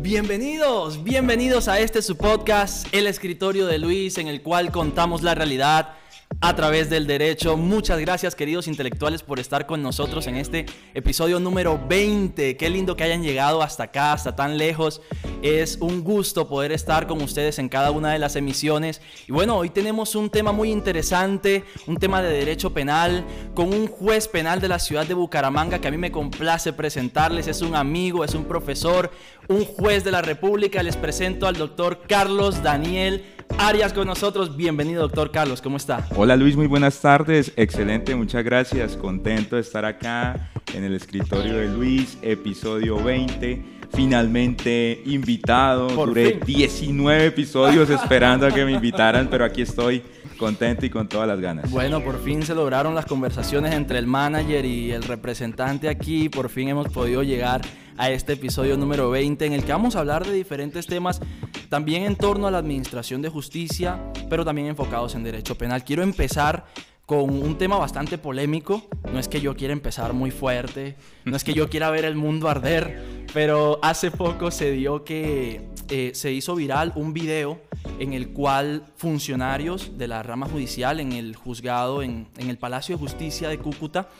Bienvenidos, bienvenidos a este su podcast, El Escritorio de Luis, en el cual contamos la realidad a través del derecho. Muchas gracias queridos intelectuales por estar con nosotros en este episodio número 20. Qué lindo que hayan llegado hasta acá, hasta tan lejos. Es un gusto poder estar con ustedes en cada una de las emisiones. Y bueno, hoy tenemos un tema muy interesante, un tema de derecho penal, con un juez penal de la ciudad de Bucaramanga que a mí me complace presentarles. Es un amigo, es un profesor, un juez de la República. Les presento al doctor Carlos Daniel Arias con nosotros. Bienvenido, doctor Carlos, ¿cómo está? Hola Luis, muy buenas tardes. Excelente, muchas gracias. Contento de estar acá en el escritorio de Luis, episodio 20. Finalmente invitado. Duré 19 episodios esperando a que me invitaran, pero aquí estoy contento y con todas las ganas. Bueno, por fin se lograron las conversaciones entre el manager y el representante aquí. Por fin hemos podido llegar a este episodio número 20 en el que vamos a hablar de diferentes temas también en torno a la administración de justicia, pero también enfocados en derecho penal. Quiero empezar con un tema bastante polémico. No es que yo quiera empezar muy fuerte, no es que yo quiera ver el mundo arder, pero hace poco se dio que eh, se hizo viral un video en el cual funcionarios de la rama judicial en el juzgado, en, el Palacio de Justicia de Cúcuta,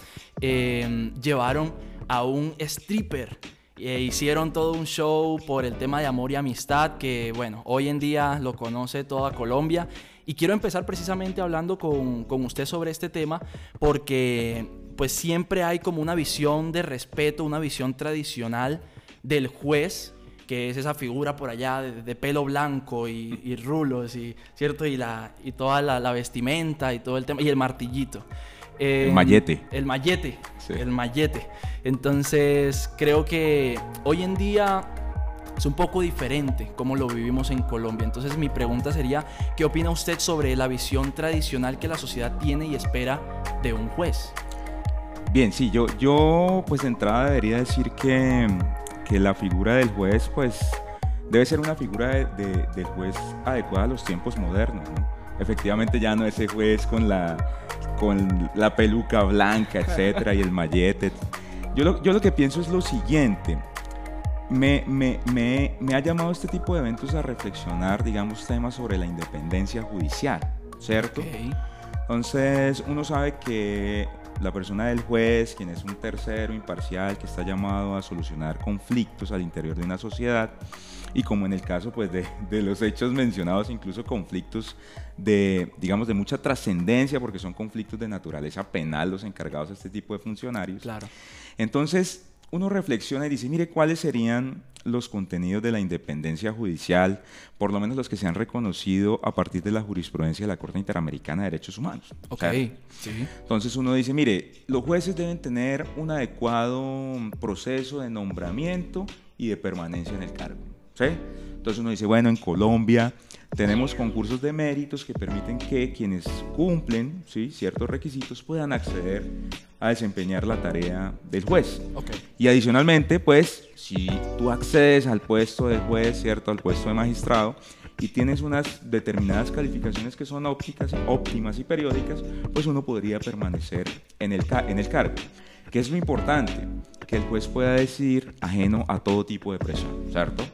eh, llevaron a un stripper e hicieron todo un show por el tema de amor y amistad que, bueno, hoy en día lo conoce toda Colombia. Y quiero empezar precisamente hablando con, con usted sobre este tema porque pues siempre hay como una visión de respeto, una visión tradicional del juez que es esa figura por allá de, pelo blanco y, rulos, y, ¿cierto? Y, la, y toda la, la, vestimenta y todo el tema, y el martillito el mallete. El mallete, el mallete. Entonces, creo que hoy en día es un poco diferente como lo vivimos en Colombia. Entonces, mi pregunta sería, ¿qué opina usted sobre la visión tradicional que la sociedad tiene y espera de un juez? Bien, sí, yo, yo pues de entrada debería decir que, que la figura del juez, pues, debe ser una figura de, del juez adecuada a los tiempos modernos, Efectivamente ya no ese juez con la con la peluca blanca, etcétera, y el mallete. Yo lo, yo lo que pienso es lo siguiente. Me, me, me, me, ha llamado este tipo de eventos a reflexionar, digamos, temas sobre la independencia judicial, ¿cierto? Entonces, uno sabe que la persona del juez, quien es un tercero imparcial que está llamado a solucionar conflictos al interior de una sociedad, y como en el caso pues, de, de los hechos mencionados, incluso conflictos de, digamos, de mucha trascendencia, porque son conflictos de naturaleza penal los encargados de este tipo de funcionarios. Claro. Entonces, uno reflexiona y dice, mire, ¿cuáles serían los contenidos de la independencia judicial, por lo menos los que se han reconocido a partir de la jurisprudencia de la Corte Interamericana de Derechos Humanos? Ok, sí. Entonces uno dice, mire, los jueces deben tener un adecuado proceso de nombramiento y de permanencia en el cargo. ¿sí? Entonces uno dice, bueno, en Colombia tenemos concursos de méritos que permiten que quienes cumplen ¿sí? ciertos requisitos puedan acceder a desempeñar la tarea del juez. Y adicionalmente, pues, si tú accedes al puesto de juez, ¿cierto? Al puesto de magistrado, y tienes unas determinadas calificaciones que son ópticas, óptimas y periódicas, pues uno podría permanecer en el, en el cargo. ¿Qué es lo importante? Que el juez pueda decidir ajeno a todo tipo de presión, ¿cierto?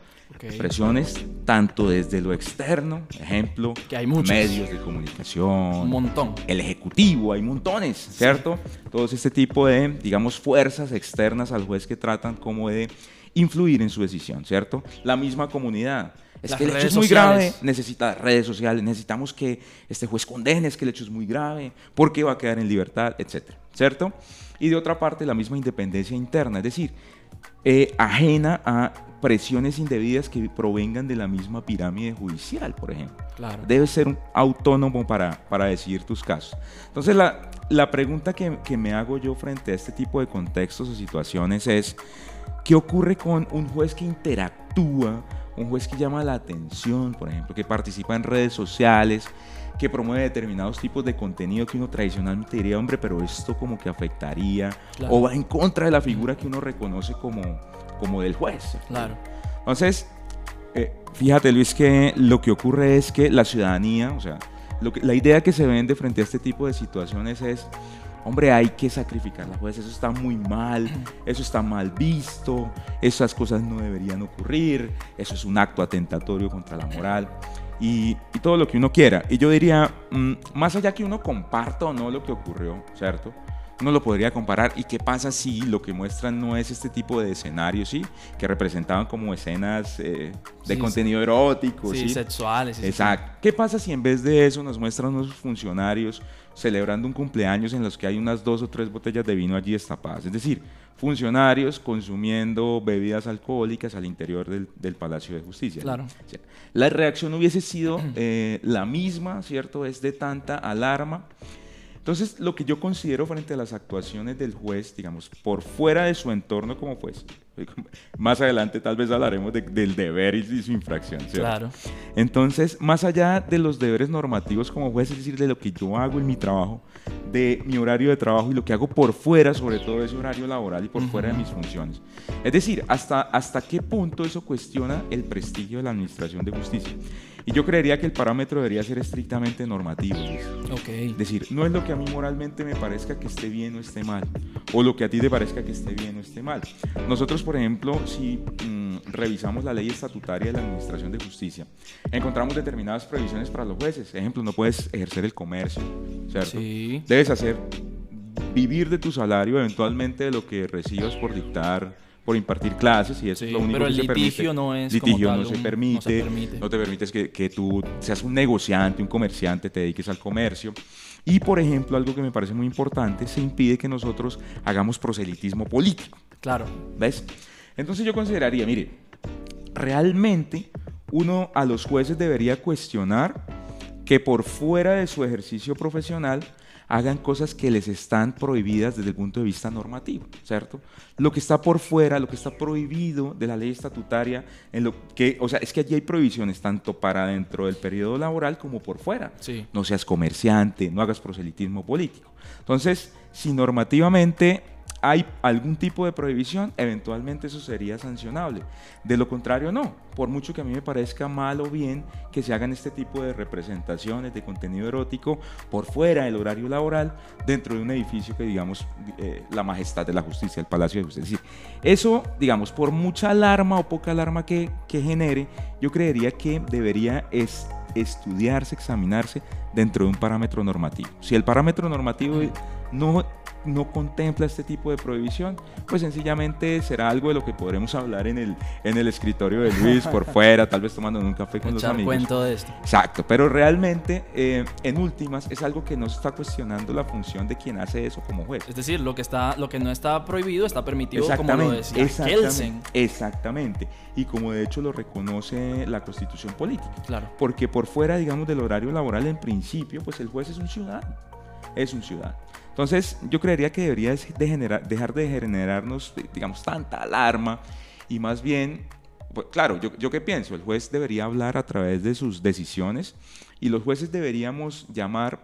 Presiones tanto desde lo externo, ejemplo, que hay medios de comunicación, un montón. El ejecutivo, hay montones, ¿cierto? Todo este tipo de, digamos, fuerzas externas al juez que tratan como de influir en su decisión, ¿cierto? La misma comunidad. Es que el hecho es muy grave, necesita redes sociales, necesitamos que este juez condene, es que el hecho es muy grave, porque va a quedar en libertad, etcétera, ¿cierto? Y de otra parte, la misma independencia interna, es decir, eh, ajena a presiones indebidas que provengan de la misma pirámide judicial, por ejemplo. Claro. Debes ser un autónomo para, para decidir tus casos. Entonces, la, la pregunta que, que, me hago yo frente a este tipo de contextos o situaciones es, ¿qué ocurre con un juez que interactúa, un juez que llama la atención, por ejemplo, que participa en redes sociales, que promueve determinados tipos de contenido que uno tradicionalmente diría, hombre, pero esto como que afectaría o va en contra de la figura que uno reconoce como como del juez. Claro. Entonces, eh, fíjate Luis que lo que ocurre es que la ciudadanía, o sea, lo que, la idea que se vende frente a este tipo de situaciones es hombre, hay que sacrificar la juez, eso está muy mal, eso está mal visto, esas cosas no deberían ocurrir, eso es un acto atentatorio contra la moral. Y, todo lo que uno quiera. Y yo diría, mm, más allá que uno comparta o no lo que ocurrió, ¿cierto? Uno lo podría comparar. ¿Y qué pasa si lo que muestran no es este tipo de escenarios, sí? Que representaban como escenas eh, de contenido erótico, sí, sexuales. Exacto. ¿Qué pasa si en vez de eso nos muestran unos funcionarios celebrando un cumpleaños en los que hay unas dos o tres botellas de vino allí destapadas? Es decir, funcionarios consumiendo bebidas alcohólicas al interior del, Palacio de Justicia. Claro. la reacción hubiese sido eh, la misma, ¿cierto? Es de tanta alarma. Entonces, lo que yo considero frente a las actuaciones del juez, digamos, por fuera de su entorno como juez, más adelante tal vez hablaremos del deber y su infracción, ¿cierto? Claro. Entonces, más allá de los deberes normativos como juez, es decir, de lo que yo hago en mi trabajo, de mi horario de trabajo y lo que hago por fuera, sobre todo ese horario laboral y por fuera de mis funciones. Es decir, hasta, hasta qué punto eso cuestiona el prestigio de la Administración de Justicia. Y yo creería que el parámetro debería ser estrictamente normativo. Es decir, no es lo que a mí moralmente me parezca que esté bien o esté mal, o lo que a ti te parezca que esté bien o esté mal. Nosotros, por ejemplo, si mm, revisamos la ley estatutaria de la Administración de Justicia, encontramos determinadas prohibiciones para los jueces. Ejemplo, no puedes ejercer el comercio, ¿cierto? Sí. Debes hacer vivir de tu salario, eventualmente de lo que recibas por dictar por impartir clases y eso es lo único pero que el litigio no es litigio no, se permite, no, te permites que, que, tú seas un negociante, un comerciante, te dediques al comercio. Y por ejemplo, algo que me parece muy importante, se impide que nosotros hagamos proselitismo político. Claro. ¿Ves? Entonces yo consideraría, mire, realmente uno a los jueces debería cuestionar que por fuera de su ejercicio profesional hagan cosas que les están prohibidas desde el punto de vista normativo, ¿cierto? Lo que está por fuera, lo que está prohibido de la ley estatutaria, en lo que, o sea, es que allí hay prohibiciones tanto para dentro del periodo laboral como por fuera. Sí. No seas comerciante, no hagas proselitismo político. Entonces, si normativamente hay algún tipo de prohibición, eventualmente eso sería sancionable. De lo contrario, no. Por mucho que a mí me parezca mal o bien que se hagan este tipo de representaciones de contenido erótico por fuera del horario laboral dentro de un edificio que, digamos, eh, la majestad de la justicia, el Palacio de Justicia. Eso, digamos, por mucha alarma o poca alarma que, que genere, yo creería que debería es estudiarse, examinarse dentro de un parámetro normativo. Si el parámetro normativo no no contempla este tipo de prohibición, pues sencillamente será algo de lo que podremos hablar en el, en el escritorio de Luis por fuera, tal vez tomando un café con los amigos. cuento de esto. Exacto, pero realmente eh, en últimas es algo que no está cuestionando la función de quien hace eso como juez. Es decir, lo que, está, lo que no está prohibido está permitido, como lo decía exactamente, Exactamente, y como de hecho lo reconoce la constitución política. Claro. Porque por fuera, digamos, del horario laboral en principio, pues el juez es un ciudadano, es un ciudadano. Entonces, yo creería que debería dejar de generarnos, digamos, tanta alarma y más bien, pues, claro, yo, yo qué pienso, el juez debería hablar a través de sus decisiones y los jueces deberíamos llamar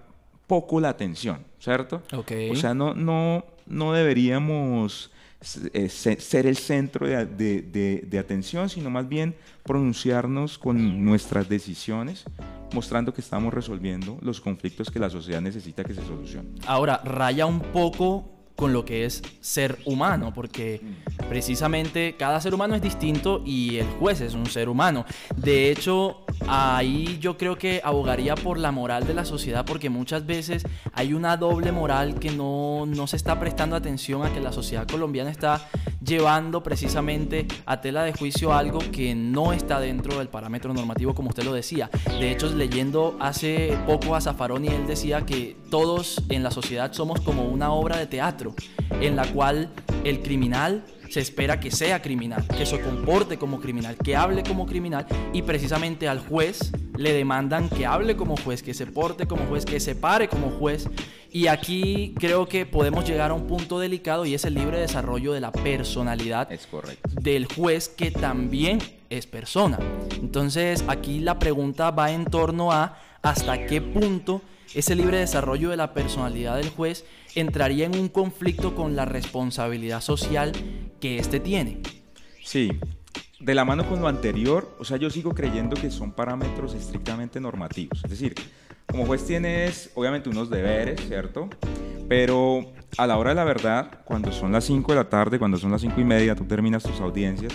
poco la atención, ¿cierto? Okay. O sea, no, no, no deberíamos ser el centro de, atención, sino más bien pronunciarnos con nuestras decisiones, mostrando que estamos resolviendo los conflictos que la sociedad necesita que se solucionen. Ahora, raya un poco con lo que es ser humano, porque precisamente cada ser humano es distinto y el juez es un ser humano. De hecho, ahí yo creo que abogaría por la moral de la sociedad, porque muchas veces hay una doble moral que no, no se está prestando atención a que la sociedad colombiana está llevando precisamente a tela de juicio algo que no está dentro del parámetro normativo, como usted lo decía. De hecho, leyendo hace poco a Zaffaroni, él decía que todos en la sociedad somos como una obra de teatro en la cual el criminal se espera que sea criminal, que se comporte como criminal, que hable como criminal y precisamente al juez le demandan que hable como juez, que se porte como juez, que se pare como juez. Y aquí creo que podemos llegar a un punto delicado y es el libre desarrollo de la personalidad es correcto. del juez que también es persona. Entonces aquí la pregunta va en torno a hasta qué punto ese libre desarrollo de la personalidad del juez entraría en un conflicto con la responsabilidad social que éste tiene. Sí, de la mano con lo anterior, o sea, yo sigo creyendo que son parámetros estrictamente normativos. Es decir, como juez tienes obviamente unos deberes, ¿cierto? Pero a la hora de la verdad, cuando son las 5 de la tarde, cuando son las 5 y media, tú terminas tus audiencias,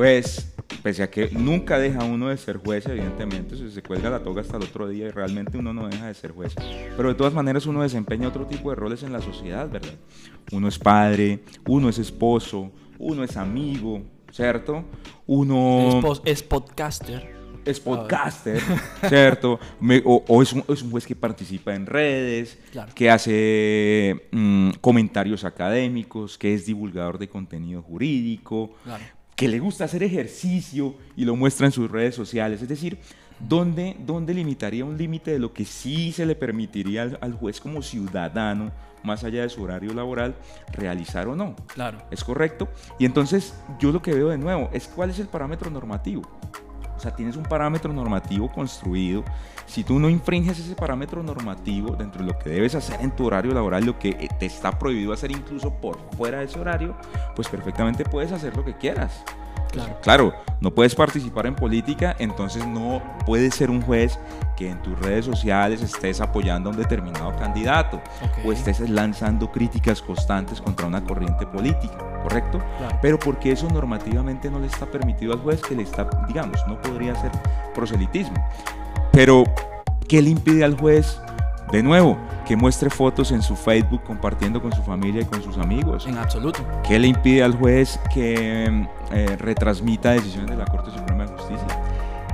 pues, pese a que nunca deja uno de ser juez, evidentemente, se, se cuelga la toga hasta el otro día y realmente uno no deja de ser juez. Pero de todas maneras uno desempeña otro tipo de roles en la sociedad, ¿verdad? Uno es padre, uno es esposo, uno es amigo, ¿cierto? Uno... Es, podcaster es podcaster, ¿cierto? o, es, un, es, un, juez que participa en redes, que hace mm, comentarios académicos, que es divulgador de contenido jurídico, claro que le gusta hacer ejercicio y lo muestra en sus redes sociales. Es decir, ¿dónde, dónde limitaría un límite de lo que sí se le permitiría al, juez como ciudadano, más allá de su horario laboral, realizar o no? Claro. ¿Es correcto? Y entonces yo lo que veo de nuevo es cuál es el parámetro normativo. O sea, tienes un parámetro normativo construido. Si tú no infringes ese parámetro normativo dentro de lo que debes hacer en tu horario laboral, lo que te está prohibido hacer incluso por fuera de ese horario, pues perfectamente puedes hacer lo que quieras. Claro. no puedes participar en política, entonces no puedes ser un juez que en tus redes sociales estés apoyando a un determinado candidato o estés lanzando críticas constantes contra una corriente política, ¿correcto? Pero porque eso normativamente no le está permitido al juez que le está, digamos, no podría ser proselitismo. Pero, ¿qué le impide al juez de nuevo, que muestre fotos en su Facebook compartiendo con su familia y con sus amigos. En absoluto. ¿Qué le impide al juez que eh, retransmita decisiones de la Corte Suprema de Justicia?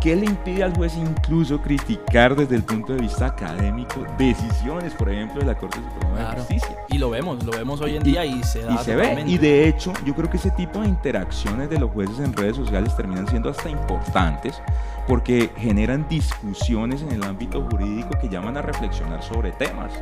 ¿Qué le impide al juez incluso criticar desde el punto de vista académico decisiones, por ejemplo, de la Corte Suprema de Justicia? Y lo vemos, lo vemos hoy en día y, se da. Y se ve. Y de hecho, yo creo que ese tipo de interacciones de los jueces en redes sociales terminan siendo hasta importantes porque generan discusiones en el ámbito jurídico que llaman a reflexionar sobre temas.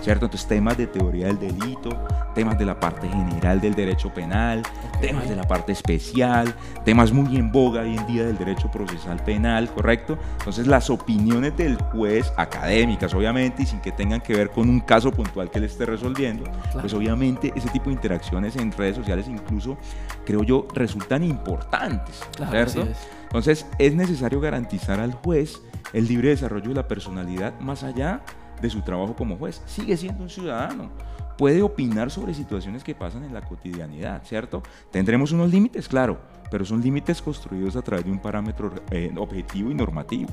¿Cierto? Entonces temas de teoría del delito, temas de la parte general del derecho penal, temas de la parte especial, temas muy en boga hoy en día del derecho procesal penal, ¿correcto? Entonces las opiniones del juez, académicas obviamente, y sin que tengan que ver con un caso puntual que él esté resolviendo, pues obviamente ese tipo de interacciones en redes sociales incluso, creo yo, resultan importantes, ¿cierto? Entonces es necesario garantizar al juez el libre desarrollo de la personalidad más allá de su trabajo como juez. Sigue siendo un ciudadano. Puede opinar sobre situaciones que pasan en la cotidianidad, ¿cierto? Tendremos unos límites, claro, pero son límites construidos a través de un parámetro eh, objetivo y normativo.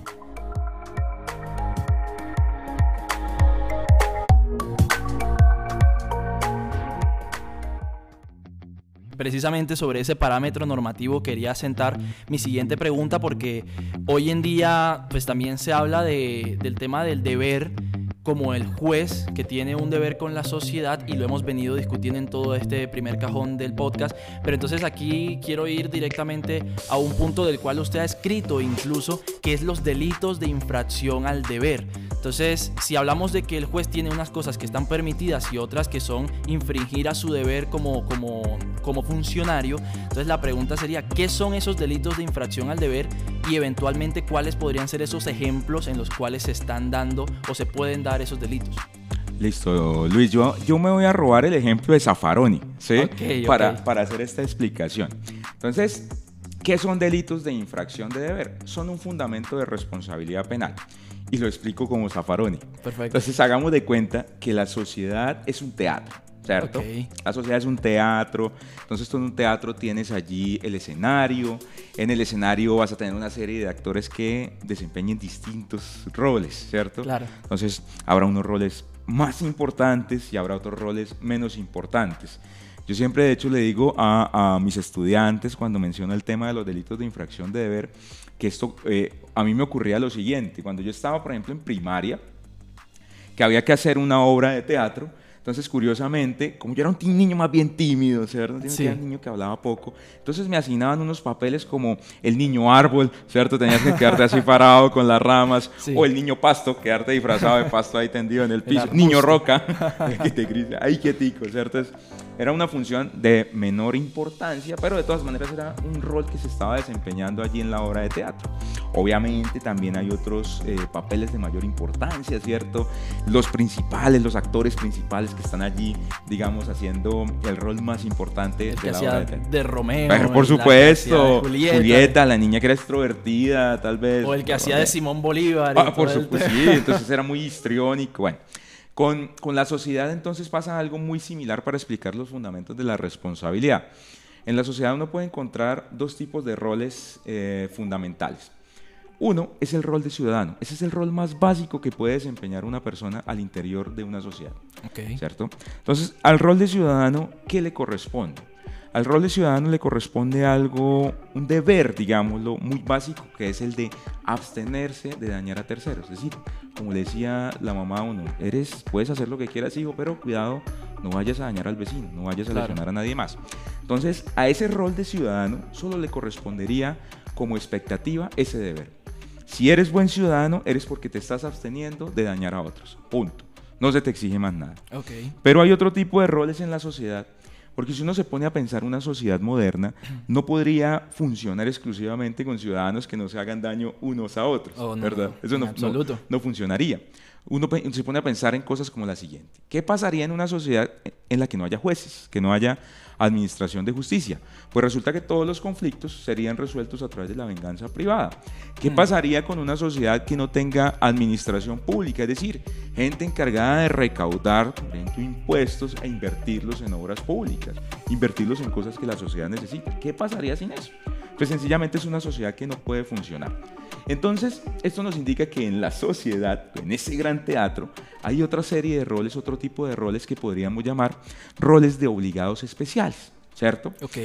precisamente sobre ese parámetro normativo quería sentar mi siguiente pregunta porque hoy en día pues también se habla de, del tema del deber como el juez que tiene un deber con la sociedad y lo hemos venido discutiendo en todo este primer cajón del podcast. Pero entonces aquí quiero ir directamente a un punto del cual usted ha escrito incluso, que es los delitos de infracción al deber. Entonces, si hablamos de que el juez tiene unas cosas que están permitidas y otras que son infringir a su deber como, como, como funcionario, entonces la pregunta sería, ¿qué son esos delitos de infracción al deber y eventualmente cuáles podrían ser esos ejemplos en los cuales se están dando o se pueden dar esos delitos. Listo, Luis, yo, yo me voy a robar el ejemplo de Zaffaroni, ¿sí? Para, para hacer esta explicación. Entonces, ¿qué son delitos de infracción de deber? Son un fundamento de responsabilidad penal. Y lo explico como Zaffaroni. Perfecto. Entonces, hagamos de cuenta que la sociedad es un teatro. ¿cierto? La sociedad es un teatro, entonces tú en un teatro tienes allí el escenario, en el escenario vas a tener una serie de actores que desempeñen distintos roles, ¿cierto? Claro. Entonces habrá unos roles más importantes y habrá otros roles menos importantes. Yo siempre, de hecho, le digo a, mis estudiantes cuando menciono el tema de los delitos de infracción de deber, que esto eh, a mí me ocurría lo siguiente. Cuando yo estaba, por ejemplo, en primaria, que había que hacer una obra de teatro, entonces, curiosamente, como yo era un niño más bien tímido, ¿cierto? Era un niño que hablaba poco. Entonces me asignaban unos papeles como el niño árbol, ¿cierto? Tenías que quedarte así parado con las ramas. O el niño pasto, quedarte disfrazado de pasto ahí tendido en el piso. niño roca, que te grita, ahí quietico, ¿cierto? Era una función de menor importancia, pero de todas maneras era un rol que se estaba desempeñando allí en la obra de teatro. Obviamente también hay otros eh, papeles de mayor importancia, ¿cierto? Los principales, los actores principales que están allí, digamos, haciendo el rol más importante de la obra de teatro. De Romeo. por supuesto. Julieta. la niña que era extrovertida, tal vez. O el que hacía de Simón Bolívar. Ah, por supuesto, sí, entonces era muy histriónico. Bueno. Con, con la sociedad entonces pasa algo muy similar para explicar los fundamentos de la responsabilidad. En la sociedad uno puede encontrar dos tipos de roles eh, fundamentales. Uno es el rol de ciudadano. Ese es el rol más básico que puede desempeñar una persona al interior de una sociedad. ¿Cierto? Entonces, al rol de ciudadano, ¿qué le corresponde? Al rol de ciudadano le corresponde algo, un deber, digámoslo, muy básico, que es el de abstenerse de dañar a terceros. Es decir, como le decía la mamá a uno, eres, puedes hacer lo que quieras, hijo, pero cuidado, no vayas a dañar al vecino, no vayas a lesionar a nadie más. Entonces, a ese rol de ciudadano solo le correspondería como expectativa ese deber. Si eres buen ciudadano, eres porque te estás absteniendo de dañar a otros. Punto. No se te exige más nada. Okay. Pero hay otro tipo de roles en la sociedad porque si uno se pone a pensar una sociedad moderna, no podría funcionar exclusivamente con ciudadanos que no se hagan daño unos a otros, oh, ¿verdad? Eso no, no, funcionaría. Uno se pone a pensar en cosas como la siguiente. ¿Qué pasaría en una sociedad en la que no haya jueces, que no haya administración de justicia? Pues resulta que todos los conflictos serían resueltos a través de la venganza privada. ¿Qué mm. pasaría con una sociedad que no tenga administración pública? Es decir, gente encargada de recaudar, impuestos e invertirlos en obras públicas, invertirlos en cosas que la sociedad necesita. ¿Qué pasaría sin eso? Pues sencillamente es una sociedad que no puede funcionar. Entonces, esto nos indica que en la sociedad, en ese gran teatro, hay otra serie de roles, otro tipo de roles que podríamos llamar roles de obligados especiales, ¿cierto? Ok.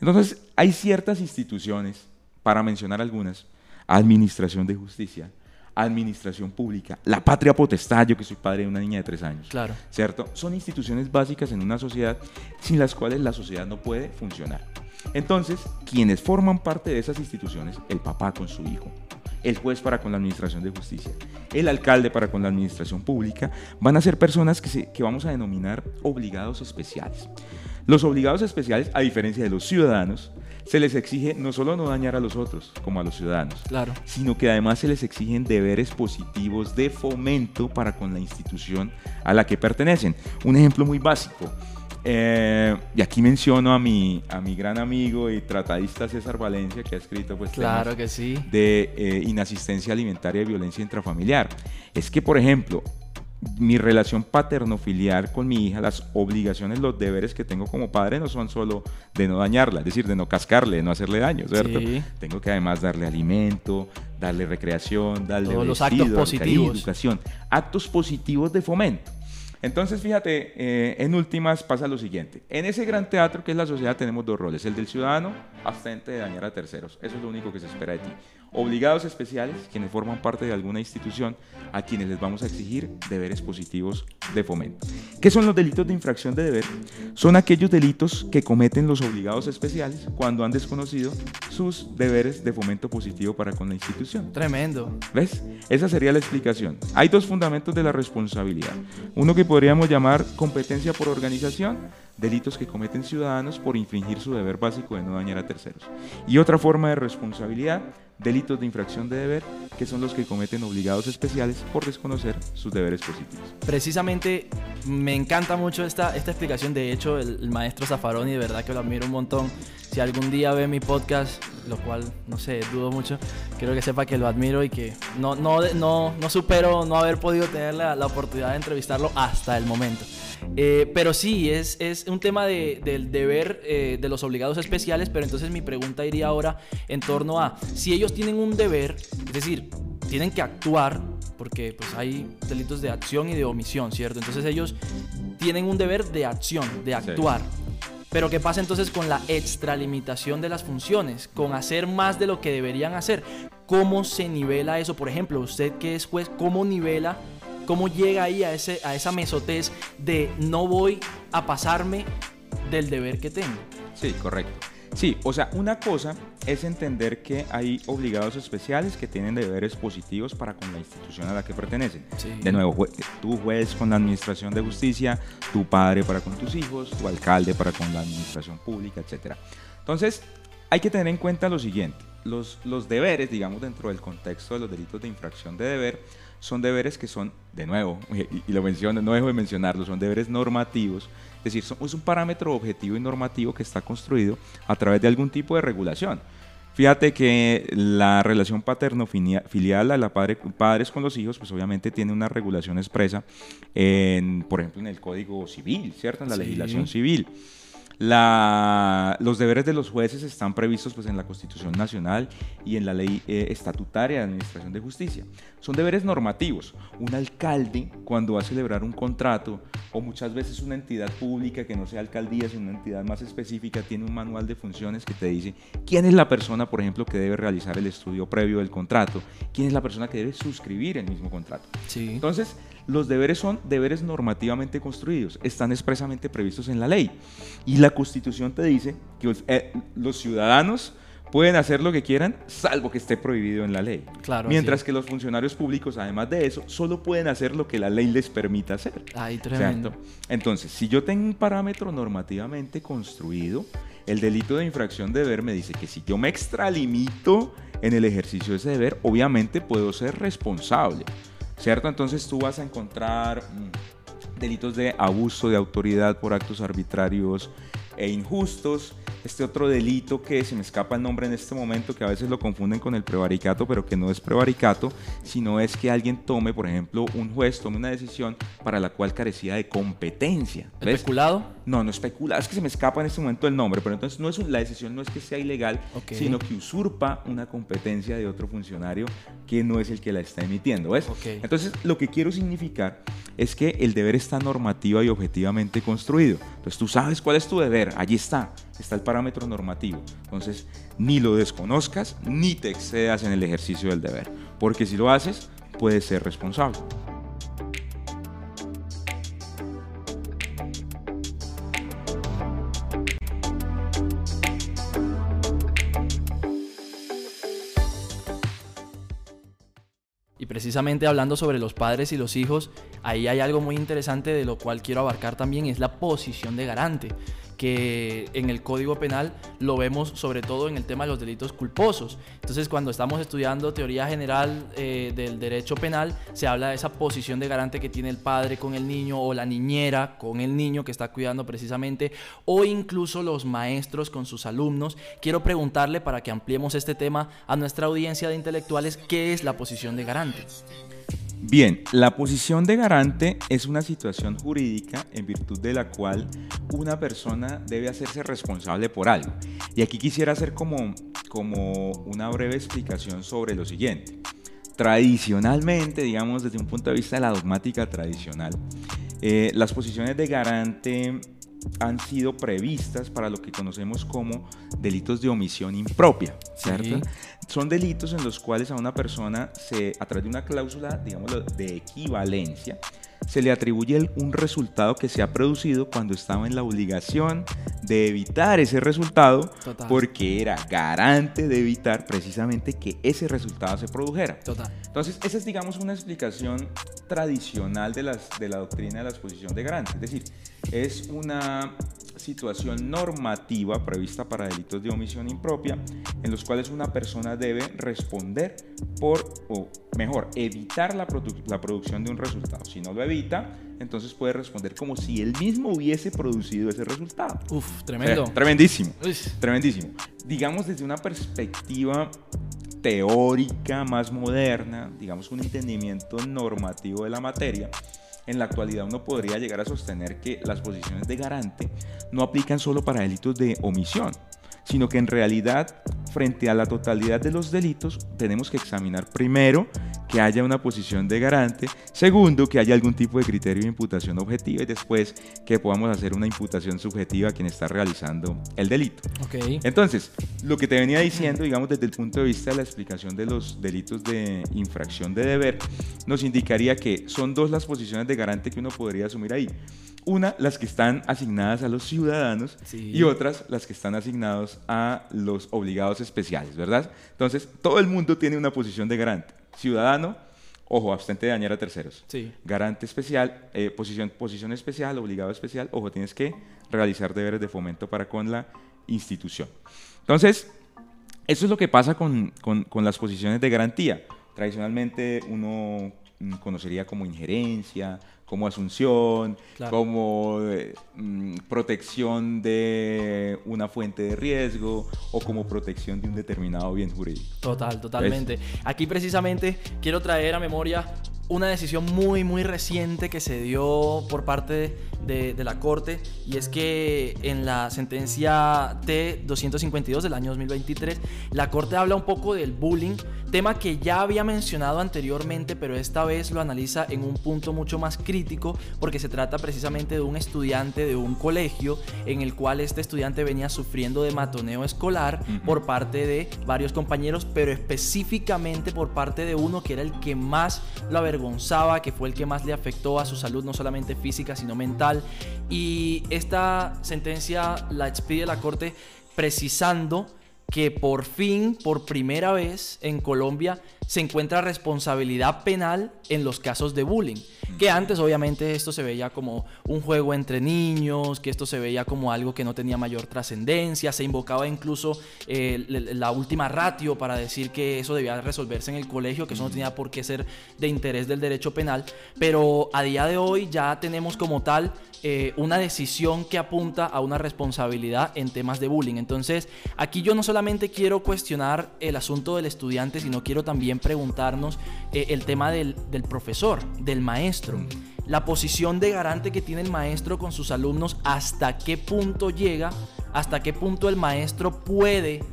Entonces, hay ciertas instituciones, para mencionar algunas, administración de justicia, administración pública, la patria potestad, yo que soy padre de una niña de tres años. Claro. ¿Cierto? Son instituciones básicas en una sociedad sin las cuales la sociedad no puede funcionar. Entonces, quienes forman parte de esas instituciones, el papá con su hijo, el juez para con la administración de justicia, el alcalde para con la administración pública, van a ser personas que, que vamos a denominar obligados especiales. Los obligados especiales, a diferencia de los ciudadanos, se les exige no solo no dañar a los otros, como a los ciudadanos, claro. sino que además se les exigen deberes positivos de fomento para con la institución a la que pertenecen. Un ejemplo muy básico. Eh, y aquí menciono a mi, a mi gran amigo y tratadista César Valencia, que ha escrito pues, claro que sí. de eh, inasistencia alimentaria y violencia intrafamiliar. Es que, por ejemplo, mi relación paterno-filial con mi hija, las obligaciones, los deberes que tengo como padre no son solo de no dañarla, es decir, de no cascarle, de no hacerle daño, ¿cierto? Tengo que además darle alimento, darle recreación, darle Todos los actos positivos. educación, actos positivos de fomento. Entonces, fíjate, eh, en últimas pasa lo siguiente. En ese gran teatro que es la sociedad tenemos dos roles. El del ciudadano, abstente de dañar a terceros. Eso es lo único que se espera de ti obligados especiales, quienes forman parte de alguna institución, a quienes les vamos a exigir deberes positivos de fomento. ¿Qué son los delitos de infracción de deber? Son aquellos delitos que cometen los obligados especiales cuando han desconocido sus deberes de fomento positivo para con la institución. Tremendo. ¿Ves? Esa sería la explicación. Hay dos fundamentos de la responsabilidad. Uno que podríamos llamar competencia por organización, delitos que cometen ciudadanos por infringir su deber básico de no dañar a terceros. Y otra forma de responsabilidad, delitos de infracción de deber, que son los que cometen obligados especiales por desconocer sus deberes positivos. Precisamente me encanta mucho esta, esta explicación, de hecho el, maestro Zafaroni de verdad que lo admiro un montón. Si algún día ve mi podcast, lo cual no sé, dudo mucho, quiero que sepa que lo admiro y que no, no, no, no supero no haber podido tener la, la oportunidad de entrevistarlo hasta el momento. Eh, pero sí, es, es un tema de, del deber eh, de los obligados especiales, pero entonces mi pregunta iría ahora en torno a si ellos tienen un deber, es decir, tienen que actuar, porque pues hay delitos de acción y de omisión, ¿cierto? Entonces ellos tienen un deber de acción, de actuar. Pero ¿qué pasa entonces con la extralimitación de las funciones? Con hacer más de lo que deberían hacer. ¿Cómo se nivela eso? Por ejemplo, usted que es juez, ¿cómo nivela cómo llega ahí a, ese, a esa mesotez de no voy a pasarme del deber que tengo. Sí, correcto. Sí, o sea, una cosa es entender que hay obligados especiales que tienen deberes positivos para con la institución a la que pertenecen. De nuevo, tú juez con la administración de justicia, tu padre para con tus hijos, tu alcalde para con la administración pública, etc. Entonces, hay que tener en cuenta lo siguiente. Los, los deberes, digamos, dentro del contexto de los delitos de infracción de deber, son deberes que son, de nuevo, y, lo menciono, no dejo de mencionarlo, son deberes normativos, es decir, es un parámetro objetivo y normativo que está construido a través de algún tipo de regulación. Fíjate que la relación paterno-filial a la padre, padres con los hijos, pues obviamente tiene una regulación expresa, en, por ejemplo, en el Código Civil, ¿cierto? En la legislación civil. La, los deberes de los jueces están previstos pues, en la Constitución Nacional y en la Ley eh, Estatutaria de Administración de Justicia. Son deberes normativos. Un alcalde, cuando va a celebrar un contrato, o muchas veces una entidad pública que no sea alcaldía, sino una entidad más específica, tiene un manual de funciones que te dice quién es la persona, por ejemplo, que debe realizar el estudio previo del contrato, quién es la persona que debe suscribir el mismo contrato. Sí. Entonces, los deberes son deberes normativamente construidos, están expresamente previstos en la ley. Y la Constitución te dice que eh, los ciudadanos pueden hacer lo que quieran, salvo que esté prohibido en la ley. Claro, Mientras que los funcionarios públicos, además de eso, solo pueden hacer lo que la ley les permita hacer. Ay, tremendo. Entonces, si yo tengo un parámetro normativamente construido, el delito de infracción de deber me dice que si yo me extralimito en el ejercicio de ese deber, obviamente puedo ser responsable. ¿Cierto? Entonces tú vas a encontrar mm, delitos de abuso de autoridad por actos arbitrarios e injustos, este otro delito que se me escapa el nombre en este momento, que a veces lo confunden con el prevaricato, pero que no es prevaricato, sino es que alguien tome, por ejemplo, un juez tome una decisión para la cual carecía de competencia. ¿Especulado? No, no especulado, es que se me escapa en este momento el nombre, pero entonces no es, la decisión no es que sea ilegal, sino que usurpa una competencia de otro funcionario que no es el que la está emitiendo, ¿ves? Entonces, lo que quiero significar es que el deber está normativa y objetivamente construido. Entonces, tú sabes cuál es tu deber, allí está está el parámetro normativo. Entonces, ni lo desconozcas ni te excedas en el ejercicio del deber, porque si lo haces, puedes ser responsable. Y precisamente hablando sobre los padres y los hijos, ahí hay algo muy interesante de lo cual quiero abarcar también, es la posición de garante que en el Código Penal lo vemos sobre todo en el tema de los delitos culposos. Entonces, cuando estamos estudiando teoría general eh, del derecho penal, se habla de esa posición de garante que tiene el padre con el niño o la niñera con el niño que está cuidando precisamente, o incluso los maestros con sus alumnos. Quiero preguntarle, para que ampliemos este tema a nuestra audiencia de intelectuales, ¿qué es la posición de garante? Bien, la posición de garante es una situación jurídica en virtud de la cual una persona debe hacerse responsable por algo. Y aquí quisiera hacer como, como una breve explicación sobre lo siguiente. Tradicionalmente, digamos desde un punto de vista de la dogmática tradicional, eh, las posiciones de garante han sido previstas para lo que conocemos como delitos de omisión impropia, ¿cierto? Son delitos en los cuales a una persona se, a través de una cláusula, digamos, de equivalencia, se le atribuye un resultado que se ha producido cuando estaba en la obligación de evitar ese resultado porque era garante de evitar precisamente que ese resultado se produjera. Entonces, esa es, digamos, una explicación tradicional de, las, de la doctrina de la exposición de garante. Es decir, es una situación normativa prevista para delitos de omisión impropia en los cuales una persona debe responder por, o mejor, evitar la, la producción de un resultado. Si no lo evita, entonces puede responder como si él mismo hubiese producido ese resultado. Uf, tremendo. tremendísimo. Tremendísimo. Digamos desde una perspectiva teórica más moderna, digamos un entendimiento normativo de la materia, en la actualidad uno podría llegar a sostener que las posiciones de garante no aplican solo para delitos de omisión, sino que en realidad frente a la totalidad de los delitos tenemos que examinar primero que haya una posición de garante, segundo que haya algún tipo de criterio de imputación objetiva y después que podamos hacer una imputación subjetiva a quien está realizando el delito. Okay. Entonces, lo que te venía diciendo, digamos desde el punto de vista de la explicación de los delitos de infracción de deber, nos indicaría que son dos las posiciones de garante que uno podría asumir ahí. Una, las que están asignadas a los ciudadanos y otras, las que están a los obligados especiales, ¿verdad? Entonces, todo el mundo tiene una posición de garante. Ciudadano, ojo, abstente de dañar a terceros. Sí. Garante especial, eh, posición, posición especial, obligado especial, ojo, tienes que realizar deberes de fomento para con la institución. Entonces, eso es lo que pasa con, con las posiciones de garantía. Tradicionalmente uno mm, conocería como injerencia, como asunción, como eh, mm, protección de una fuente de riesgo o como protección de un determinado bien jurídico. Total, totalmente. Aquí precisamente quiero traer a memoria una decisión muy, muy reciente que se dio por parte de, la Corte y es que en la sentencia T252 del año 2023, la Corte habla un poco del bullying, tema que ya había mencionado anteriormente, pero esta vez lo analiza en un punto mucho más crítico porque se trata precisamente de un estudiante de un colegio en el cual este estudiante venía sufriendo de matoneo escolar por parte de varios compañeros, pero específicamente por parte de uno que era el que más lo avergonzaba Gonzaba, que fue el que más le afectó a su salud, no solamente física, sino mental. Y esta sentencia la expide la Corte precisando que por fin, por primera vez en Colombia, se encuentra responsabilidad penal en los casos de bullying. Que antes obviamente esto se veía como un juego entre niños, que esto se veía como algo que no tenía mayor trascendencia, se invocaba incluso eh, la última ratio para decir que eso debía resolverse en el colegio, que eso no tenía por qué ser de interés del derecho penal, pero a día de hoy ya tenemos como tal eh, una decisión que apunta a una responsabilidad en temas de bullying. Entonces, aquí yo no solamente quiero cuestionar el asunto del estudiante, sino quiero también preguntarnos eh, el tema del, del, profesor, del maestro. La posición de garante que tiene el maestro con sus alumnos, hasta qué punto llega, hasta qué punto el maestro puede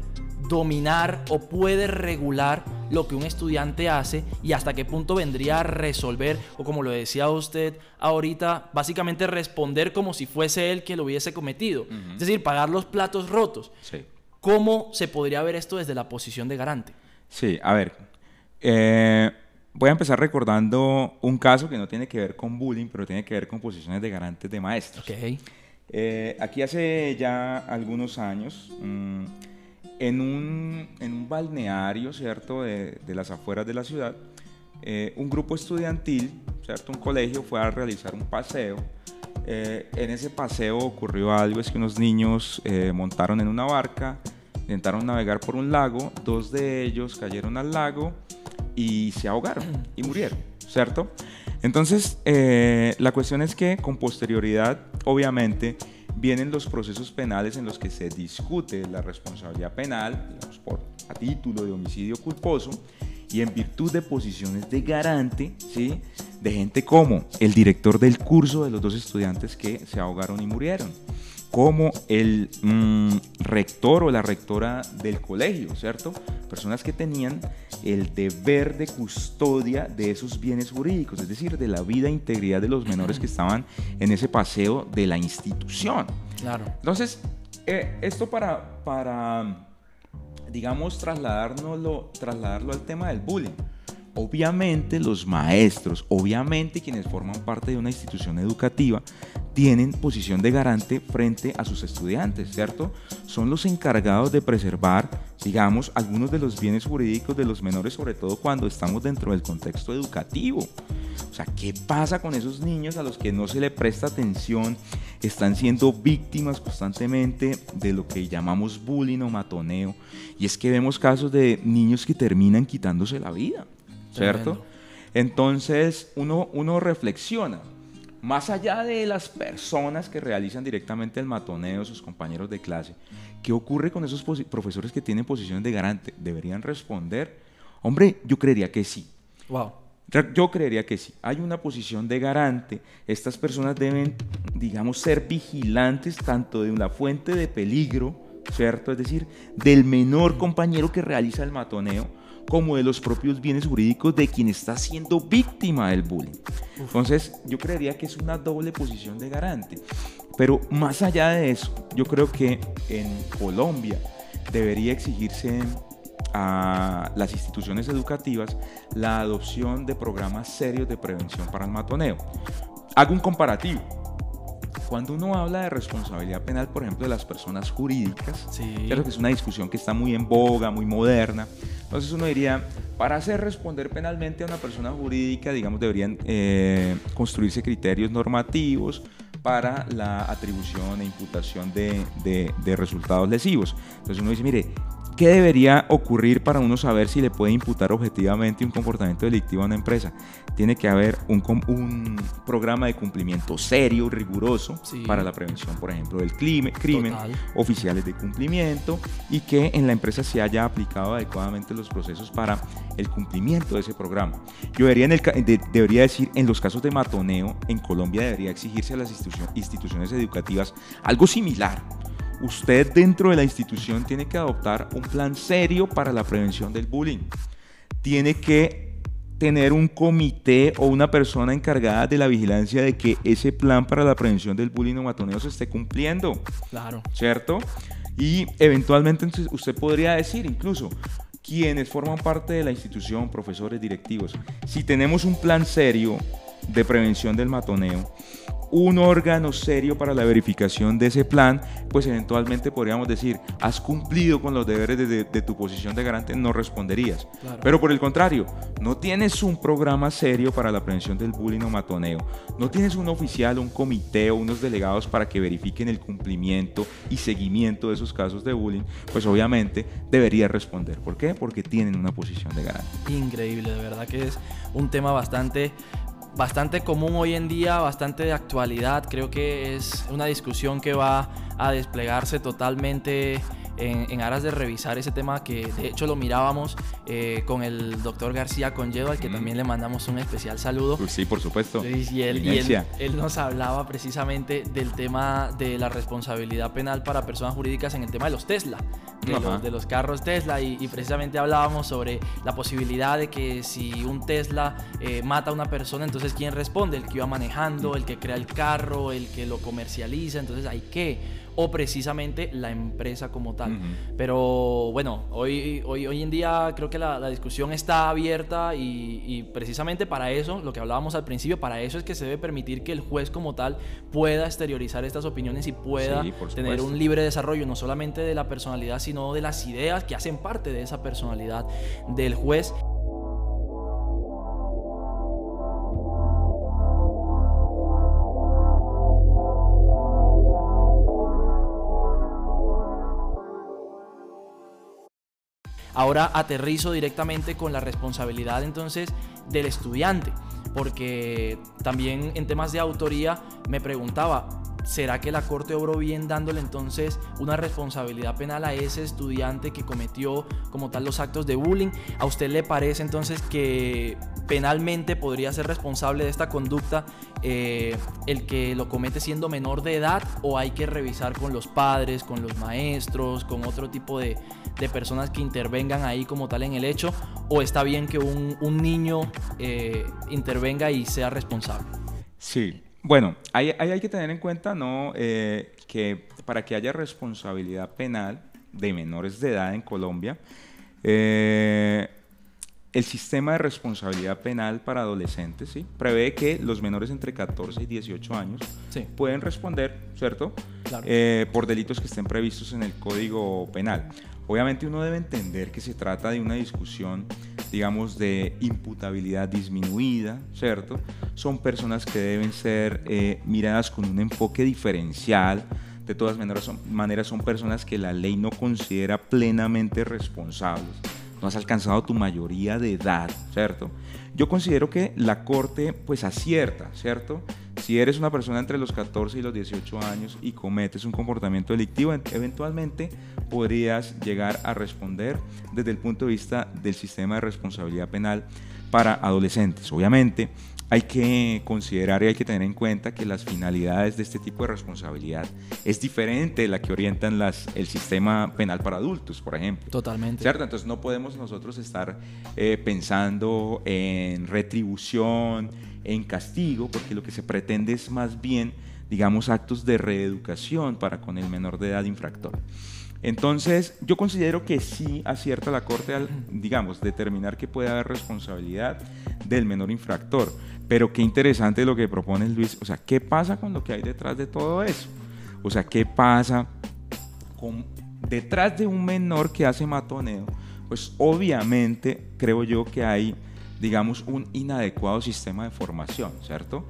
dominar o puede regular lo que un estudiante hace y hasta qué punto vendría a resolver o como lo decía usted ahorita, básicamente responder como si fuese él que lo hubiese cometido. Es decir, pagar los platos rotos. ¿Cómo se podría ver esto desde la posición de garante? Sí, a ver. Eh, voy a empezar recordando un caso que no tiene que ver con bullying, pero tiene que ver con posiciones de garantes de maestros. Eh, aquí hace ya algunos años... Mm, en un, en un balneario, ¿cierto?, de, de, las afueras de la ciudad, eh, un grupo estudiantil, ¿cierto?, un colegio fue a realizar un paseo. Eh, en ese paseo ocurrió algo, es que unos niños eh, montaron en una barca, intentaron navegar por un lago, dos de ellos cayeron al lago y se ahogaron y murieron, ¿cierto? Entonces, la cuestión es que con posterioridad, obviamente, vienen los procesos penales en los que se discute la responsabilidad penal, digamos, por a título de homicidio culposo, y en virtud de posiciones de garante, ¿sí? de gente como el director del curso de los dos estudiantes que se ahogaron y murieron como el mm, rector o la rectora del colegio, ¿cierto? Personas que tenían el deber de custodia de esos bienes jurídicos, es decir, de la vida e integridad de los menores que estaban en ese paseo de la institución. Claro. Entonces, eh, esto para, para, digamos, trasladárnoslo, trasladarlo al tema del bullying. Obviamente los maestros, obviamente quienes forman parte de una institución educativa, tienen posición de garante frente a sus estudiantes, ¿cierto? Son los encargados de preservar, digamos, algunos de los bienes jurídicos de los menores, sobre todo cuando estamos dentro del contexto educativo. O sea, ¿qué pasa con esos niños a los que no se le presta atención? Están siendo víctimas constantemente de lo que llamamos bullying o matoneo. Y es que vemos casos de niños que terminan quitándose la vida, ¿cierto? Entonces uno, uno reflexiona, más allá de las personas que realizan directamente el matoneo, sus compañeros de clase, ¿qué ocurre con esos profesores que tienen posiciones de garante? ¿Deberían responder? Hombre, yo creería que sí. Wow. Yo creería que sí. Hay una posición de garante. Estas personas deben, digamos, ser vigilantes tanto de una fuente de peligro, ¿cierto? Es decir, del menor compañero que realiza el matoneo, como de los propios bienes jurídicos de quien está siendo víctima del bullying. Entonces, yo creería que es una doble posición de garante. Pero más allá de eso, yo creo que en Colombia debería exigirse a las instituciones educativas la adopción de programas serios de prevención para el matoneo. Hago un comparativo. Cuando uno habla de responsabilidad penal, por ejemplo, de las personas jurídicas, creo que es una discusión que está muy en boga, muy moderna, entonces uno diría, para hacer responder penalmente a una persona jurídica, digamos, deberían eh, construirse criterios normativos para la atribución e imputación de, de, resultados lesivos. Entonces uno dice, mire, ¿Qué debería ocurrir para uno saber si le puede imputar objetivamente un comportamiento delictivo a una empresa? Tiene que haber un, un programa de cumplimiento serio, riguroso, para la prevención, por ejemplo, del crimen, oficiales de cumplimiento y que en la empresa se haya aplicado adecuadamente los procesos para el cumplimiento de ese programa. Yo debería, en el, debería decir, en los casos de matoneo, en Colombia debería exigirse a las instituciones educativas algo similar usted dentro de la institución tiene que adoptar un plan serio para la prevención del bullying. Tiene que tener un comité o una persona encargada de la vigilancia de que ese plan para la prevención del bullying o matoneo se esté cumpliendo. Claro. ¿Cierto? Y eventualmente usted podría decir incluso, quienes forman parte de la institución, profesores, directivos, si tenemos un plan serio de prevención del matoneo, un órgano serio para la verificación de ese plan, pues eventualmente podríamos decir, has cumplido con los deberes de, tu posición de garante, no responderías. Pero por el contrario, no tienes un programa serio para la prevención del bullying o matoneo, no tienes un oficial, un comité o unos delegados para que verifiquen el cumplimiento y seguimiento de esos casos de bullying, pues obviamente deberías responder. ¿Por qué? Porque tienen una posición de garante. Increíble, de verdad que es un tema bastante bastante común hoy en día, bastante de actualidad. Creo que es una discusión que va a desplegarse totalmente en, aras de revisar ese tema que de hecho lo mirábamos eh, con el doctor García Conyedo, al que también le mandamos un especial saludo. Pues sí, por supuesto. Y, él, él, nos hablaba precisamente del tema de la responsabilidad penal para personas jurídicas en el tema de los Tesla, de, los, carros Tesla, y, precisamente hablábamos sobre la posibilidad de que si un Tesla eh, mata a una persona, entonces ¿quién responde? El que iba manejando, el que crea el carro, el que lo comercializa, entonces hay que o precisamente la empresa como tal. Pero bueno, hoy, hoy, hoy en día creo que la, discusión está abierta y, precisamente para eso, lo que hablábamos al principio, para eso es que se debe permitir que el juez como tal pueda exteriorizar estas opiniones y pueda tener un libre desarrollo, no solamente de la personalidad, sino de las ideas que hacen parte de esa personalidad del juez. Ahora aterrizo directamente con la responsabilidad entonces del estudiante, porque también en temas de autoría me preguntaba, ¿será que la Corte obró bien dándole entonces una responsabilidad penal a ese estudiante que cometió como tal los actos de bullying? ¿A usted le parece entonces que penalmente podría ser responsable de esta conducta eh, el que lo comete siendo menor de edad o hay que revisar con los padres, con los maestros, con otro tipo de, personas que intervengan ahí como tal en el hecho o está bien que un, un niño eh, intervenga y sea responsable? Sí, bueno, hay, hay, que tener en cuenta ¿no? Eh, que para que haya responsabilidad penal de menores de edad en Colombia, eh, el sistema de responsabilidad penal para adolescentes ¿sí? prevé que los menores entre 14 y 18 años pueden responder, ¿cierto? por delitos que estén previstos en el Código Penal. Obviamente uno debe entender que se trata de una discusión, digamos, de imputabilidad disminuida, ¿cierto? Son personas que deben ser eh, miradas con un enfoque diferencial. De todas maneras son, maneras son personas que la ley no considera plenamente responsables. No has alcanzado tu mayoría de edad, ¿cierto? Yo considero que la Corte pues acierta, ¿cierto? Si eres una persona entre los 14 y los 18 años y cometes un comportamiento delictivo, eventualmente podrías llegar a responder desde el punto de vista del sistema de responsabilidad penal para adolescentes. Obviamente, hay que considerar y hay que tener en cuenta que las finalidades de este tipo de responsabilidad es diferente de la que orientan las, el sistema penal para adultos, por ejemplo. Totalmente. ¿Cierto? Entonces no podemos nosotros estar eh, pensando en retribución, en castigo, porque lo que se pretende es más bien, digamos, actos de reeducación para con el menor de edad infractor. Entonces, yo considero que sí acierta la Corte al, digamos, determinar que puede haber responsabilidad del menor infractor. Pero qué interesante lo que propone Luis. O sea, ¿qué pasa con lo que hay detrás de todo eso? O sea, ¿qué pasa con, detrás de un menor que hace matoneo? Pues obviamente creo yo que hay digamos, un inadecuado sistema de formación, ¿cierto?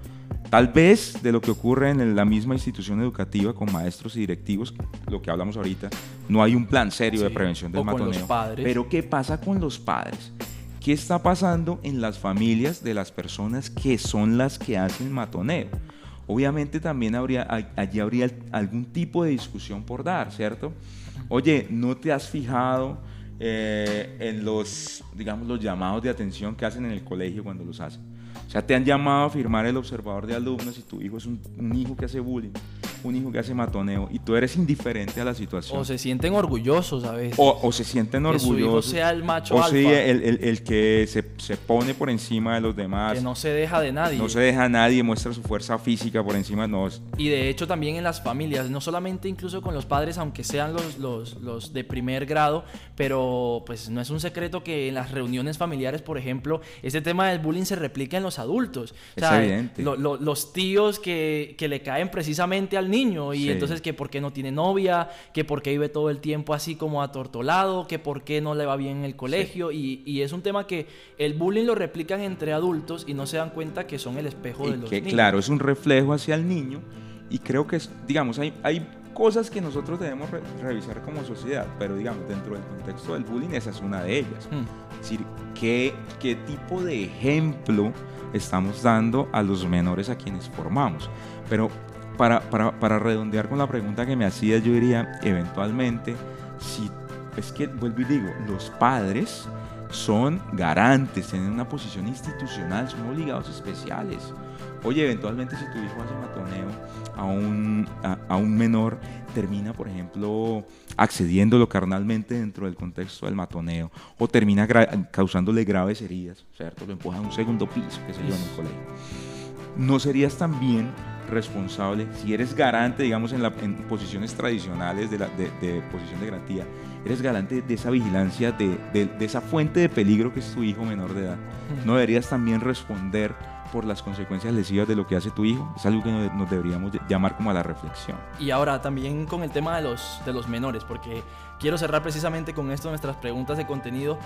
Tal vez de lo que ocurre en la misma institución educativa con maestros y directivos, lo que hablamos ahorita, no hay un plan serio de prevención del matoneo. Pero ¿qué pasa con los padres? ¿Qué está pasando en las familias de las personas que son las que hacen matoneo? Obviamente también habría, allí habría algún tipo de discusión por dar, ¿cierto? Oye, ¿no te has fijado eh, en los, digamos, los llamados de atención que hacen en el colegio cuando los hacen? O sea, te han llamado a firmar el observador de alumnos y tu hijo es un, hijo que hace bullying, un hijo que hace matoneo y tú eres indiferente a la situación. O se sienten orgullosos a veces. O, se sienten orgullosos. Que su hijo sea el macho o sea, el, el, que se, se, pone por encima de los demás. Que no se deja de nadie. No se deja a nadie, muestra su fuerza física por encima de nosotros. Y de hecho también en las familias, no solamente incluso con los padres, aunque sean los, los, los de primer grado, pero pues no es un secreto que en las reuniones familiares, por ejemplo, este tema del bullying se replica en los adultos. Es evidente. los tíos que, que, le caen precisamente al niño y entonces que por qué no tiene novia, que por qué vive todo el tiempo así como atortolado, que por qué no le va bien en el colegio y, y, es un tema que el bullying lo replican entre adultos y no se dan cuenta que son el espejo de los que, niños. Claro, es un reflejo hacia el niño y creo que, digamos, hay, hay cosas que nosotros debemos revisar como sociedad, pero digamos, dentro del contexto del bullying, esa es una de ellas. Hmm. Es decir, ¿qué, ¿qué tipo de ejemplo estamos dando a los menores a quienes formamos? Pero para, para, para redondear con la pregunta que me hacía, yo diría, eventualmente, si es que, vuelvo y digo, los padres son garantes, tienen una posición institucional, son obligados especiales. Oye, eventualmente si tu hijo hace matoneo a un, a, un menor, termina, por ejemplo, accediéndolo carnalmente dentro del contexto del matoneo, o termina causándole graves heridas, ¿cierto? Lo empuja a un segundo piso, que se yo, en un colegio. ¿No serías también responsable, si eres garante, digamos, en, la, en posiciones tradicionales de, la, de, de, posición de garantía, eres garante de esa vigilancia, de, de, esa fuente de peligro que es tu hijo menor de edad, ¿no deberías también responder por las consecuencias lesivas de lo que hace tu hijo. Es algo que nos deberíamos llamar como a la reflexión. Y ahora también con el tema de los, de los menores, porque quiero cerrar precisamente con esto nuestras preguntas de contenido,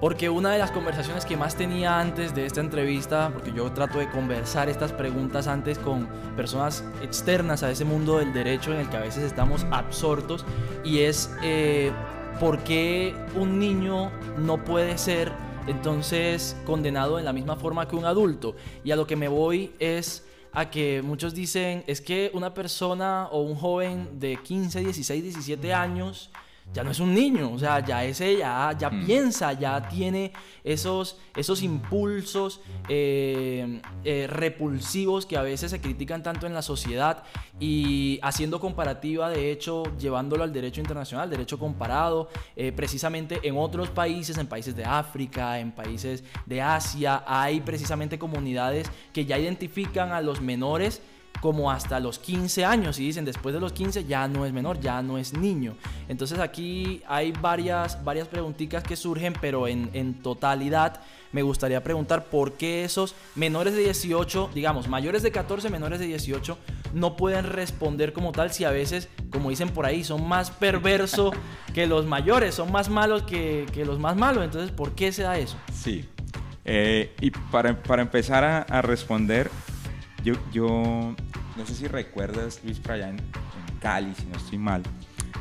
porque una de las conversaciones que más tenía antes de esta entrevista, porque yo trato de conversar estas preguntas antes con personas externas a ese mundo del derecho en el que a veces estamos absortos, y es eh, por qué un niño no puede ser entonces condenado en la misma forma que un adulto. Y a lo que me voy es a que muchos dicen, es que una persona o un joven de 15, 16, 17 años ya no es un niño, o sea, ya ese ya, ya mm. piensa, ya tiene esos, esos impulsos eh, eh, repulsivos que a veces se critican tanto en la sociedad y haciendo comparativa, de hecho, llevándolo al derecho internacional, derecho comparado, eh, precisamente en otros países, en países de África, en países de Asia, hay precisamente comunidades que ya identifican a los menores como hasta los 15 años y dicen después de los 15 ya no es menor, ya no es niño. Entonces aquí hay varias, varias preguntitas que surgen, pero en, en totalidad me gustaría preguntar por qué esos menores de 18, digamos, mayores de 14, menores de 18, no pueden responder como tal si a veces, como dicen por ahí, son más perversos que los mayores, son más malos que, que, los más malos. Entonces, ¿por qué se da eso? Sí. Eh, y para, para empezar a, a responder, yo, yo no sé si recuerdas, Luis, para allá en, Cali, si no estoy mal,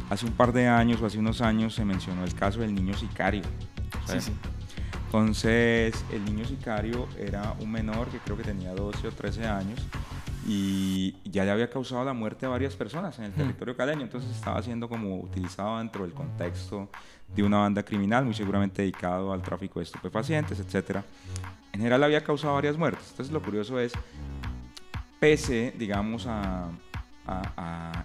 hace un par de años o hace unos años se mencionó el caso del niño sicario. Sí, sí. Entonces, el niño sicario era un menor que creo que tenía 12 o 13 años y ya le había causado la muerte a varias personas en el hmm. territorio caleño, entonces estaba siendo como utilizado dentro del contexto de una banda criminal, muy seguramente dedicado al tráfico de estupefacientes, etc. En general había causado varias muertes. Entonces lo curioso es pese, digamos, a,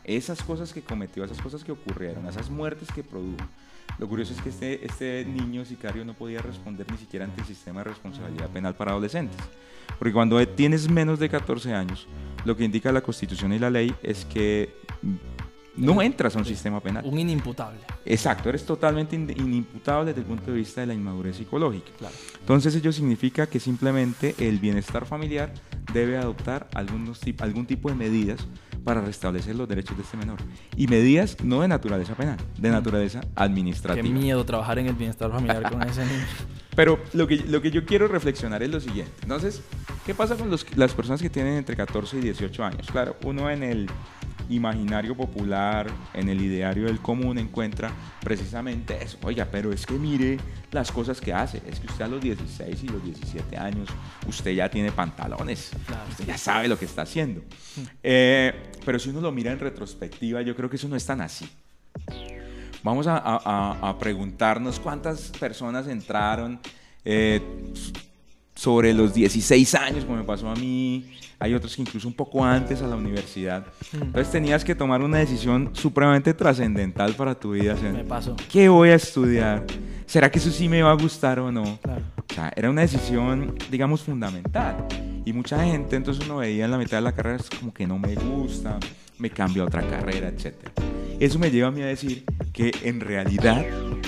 esas cosas que cometió, a esas cosas que ocurrieron, a esas muertes que produjo. Lo curioso es que este, este niño sicario no podía responder ni siquiera ante el sistema de responsabilidad penal para adolescentes. Porque cuando tienes menos de 14 años, lo que indica la Constitución y la ley es que no entras a un sistema penal. Un inimputable. Exacto, eres totalmente inimputable desde el punto de vista de la inmadurez psicológica. Entonces ello significa que simplemente el bienestar familiar debe adoptar algunos, algún tipo de medidas para restablecer los derechos de este menor. Y medidas no de naturaleza penal, de mm. naturaleza administrativa. Qué miedo trabajar en el bienestar familiar con ese niño. Pero lo que, lo que yo quiero reflexionar es lo siguiente. Entonces, ¿qué pasa con los, las personas que tienen entre 14 y 18 años? Claro, uno en el imaginario popular, en el ideario del común encuentra precisamente eso. Oiga, pero es que mire las cosas que hace. Es que usted a los 16 y los 17 años, usted ya tiene pantalones. Usted ya sabe lo que está haciendo. Hmm. Eh, pero si uno lo mira en retrospectiva, yo creo que eso no es tan así. Vamos a, preguntarnos cuántas personas entraron eh, sobre los 16 años, como me pasó a mí, hay otros que incluso un poco antes a la universidad. Hmm. Entonces tenías que tomar una decisión supremamente trascendental para tu vida. me pasó. ¿Qué voy a estudiar? ¿Será que eso sí me va a gustar o no? Claro. O sea, era una decisión, digamos, fundamental. Y mucha gente, entonces uno veía en la mitad de la carrera, es como que no me gusta, me cambio a otra carrera, etc. Eso me lleva a mí a decir que en realidad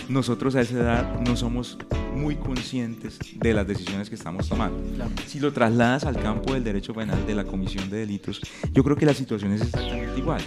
nosotros a esa edad no somos muy conscientes de las decisiones que estamos tomando. Si lo trasladas al campo del derecho penal, de la comisión de delitos, yo creo que la situación es exactamente igual.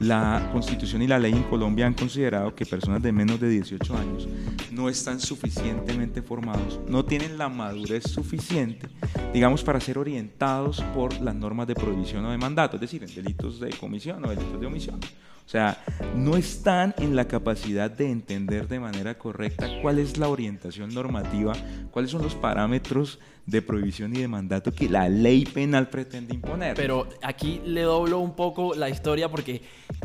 La Constitución y la ley en Colombia han considerado que personas de menos de 18 años no están suficientemente formados, no tienen la madurez suficiente, digamos, para ser orientados por las normas de prohibición o de mandato, es decir, en delitos de comisión o delitos de omisión. O sea, no están en la capacidad de entender de manera correcta cuál es la orientación normativa, cuáles son los parámetros de prohibición y de mandato que la ley penal pretende imponer. Pero aquí le doblo un poco la historia porque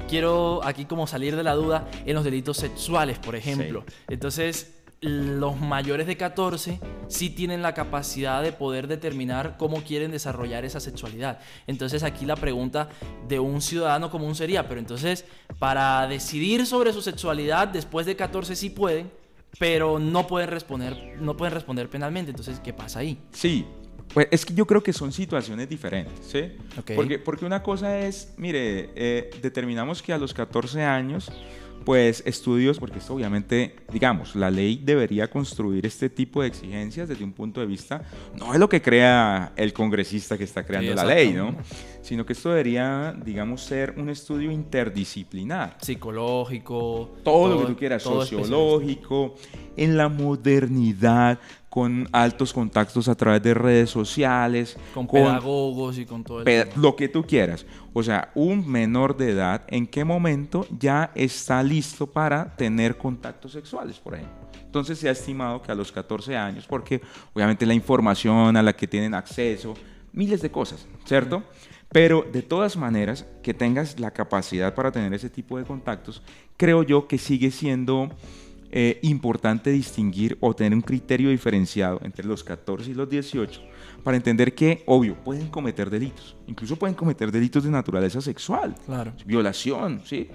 quiero aquí como salir de la duda en los delitos sexuales, por ejemplo. Entonces, los mayores de 14 sí tienen la capacidad de poder determinar cómo quieren desarrollar esa sexualidad. Entonces aquí la pregunta de un ciudadano común sería, pero entonces para decidir sobre su sexualidad después de 14 sí pueden, pero no pueden responder, no pueden responder penalmente. Entonces, ¿qué pasa ahí? Sí, pues es que yo creo que son situaciones diferentes, ¿sí? Porque, porque una cosa es, mire, eh, determinamos que a los 14 años pues estudios, porque esto obviamente, digamos, la ley debería construir este tipo de exigencias desde un punto de vista, no es lo que crea el congresista que está creando la ley, ¿no? Sino que esto debería, digamos, ser un estudio interdisciplinar. Psicológico. Todo, lo que tú quieras, sociológico, en la modernidad, con altos contactos a través de redes sociales. Con, pedagogos y con todo el... Lo que tú quieras. O sea, un menor de edad, ¿en qué momento ya está listo para tener contactos sexuales, por ejemplo? Entonces se ha estimado que a los 14 años, porque obviamente la información a la que tienen acceso, miles de cosas, ¿cierto? Pero de todas maneras, que tengas la capacidad para tener ese tipo de contactos, creo yo que sigue siendo eh, importante distinguir o tener un criterio diferenciado entre los 14 y los 18 para entender que, obvio, pueden cometer delitos. Incluso pueden cometer delitos de naturaleza sexual. Claro. Violación, ¿sí?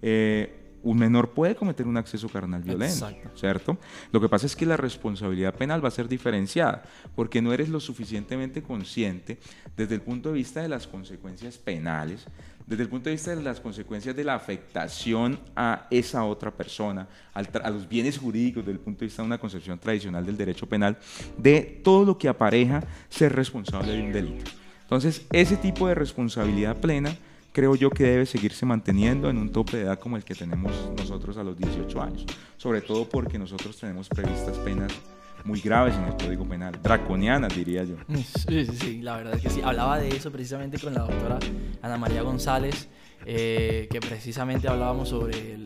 Eh, un menor puede cometer un acceso carnal violento, ¿cierto? Lo que pasa es que la responsabilidad penal va a ser diferenciada, porque no eres lo suficientemente consciente desde el punto de vista de las consecuencias penales, desde el punto de vista de las consecuencias de la afectación a esa otra persona, a los bienes jurídicos, desde el punto de vista de una concepción tradicional del derecho penal, de todo lo que apareja ser responsable de un delito. Entonces, ese tipo de responsabilidad plena creo yo que debe seguirse manteniendo en un tope de edad como el que tenemos nosotros a los 18 años, sobre todo porque nosotros tenemos previstas penas muy graves en el Código Penal, draconianas diría yo. Sí, sí, sí, la verdad es que sí. Hablaba de eso precisamente con la doctora Ana María González, eh, que precisamente hablábamos sobre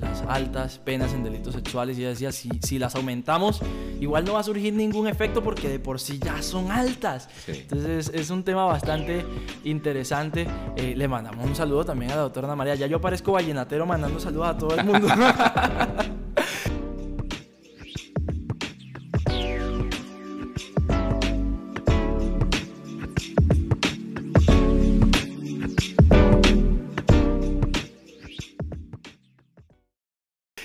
las altas penas en delitos sexuales y ella decía, si, si las aumentamos, igual no va a surgir ningún efecto porque de por sí ya son altas. Entonces es un tema bastante interesante. Eh, le mandamos un saludo también a la doctora Ana María. Ya yo parezco vallenatero mandando saludos a todo el mundo.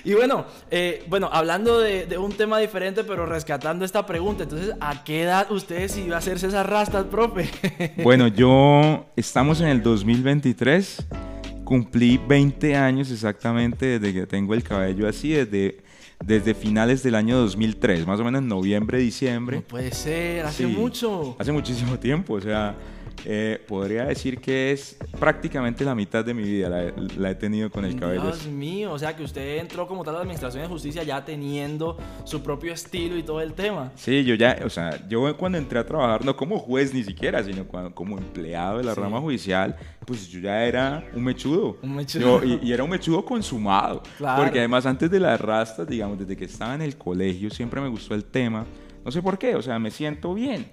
Y bueno, eh, bueno, hablando de, un tema diferente, pero rescatando esta pregunta, entonces, ¿a qué edad ustedes iban a hacerse esas rastas, profe? Bueno, yo estamos en el 2023, cumplí 20 años exactamente desde que tengo el cabello así, desde, desde finales del año 2003, más o menos en noviembre, diciembre. No puede ser, hace mucho. Hace muchísimo tiempo, o sea, eh, podría decir que es prácticamente la mitad de mi vida la, la he tenido con el cabello. Dios mío, o sea que usted entró como tal a la Administración de Justicia ya teniendo su propio estilo y todo el tema. Sí, yo ya, o sea, yo cuando entré a trabajar, no como juez ni siquiera, sino cuando, como empleado de la Sí. rama judicial, pues yo ya era un mechudo. Un mechudo. Yo- y, y era un mechudo consumado. Claro. Porque además antes de las rastas, digamos, desde que estaba en el colegio, siempre me gustó el tema. No sé por qué, o sea, me siento bien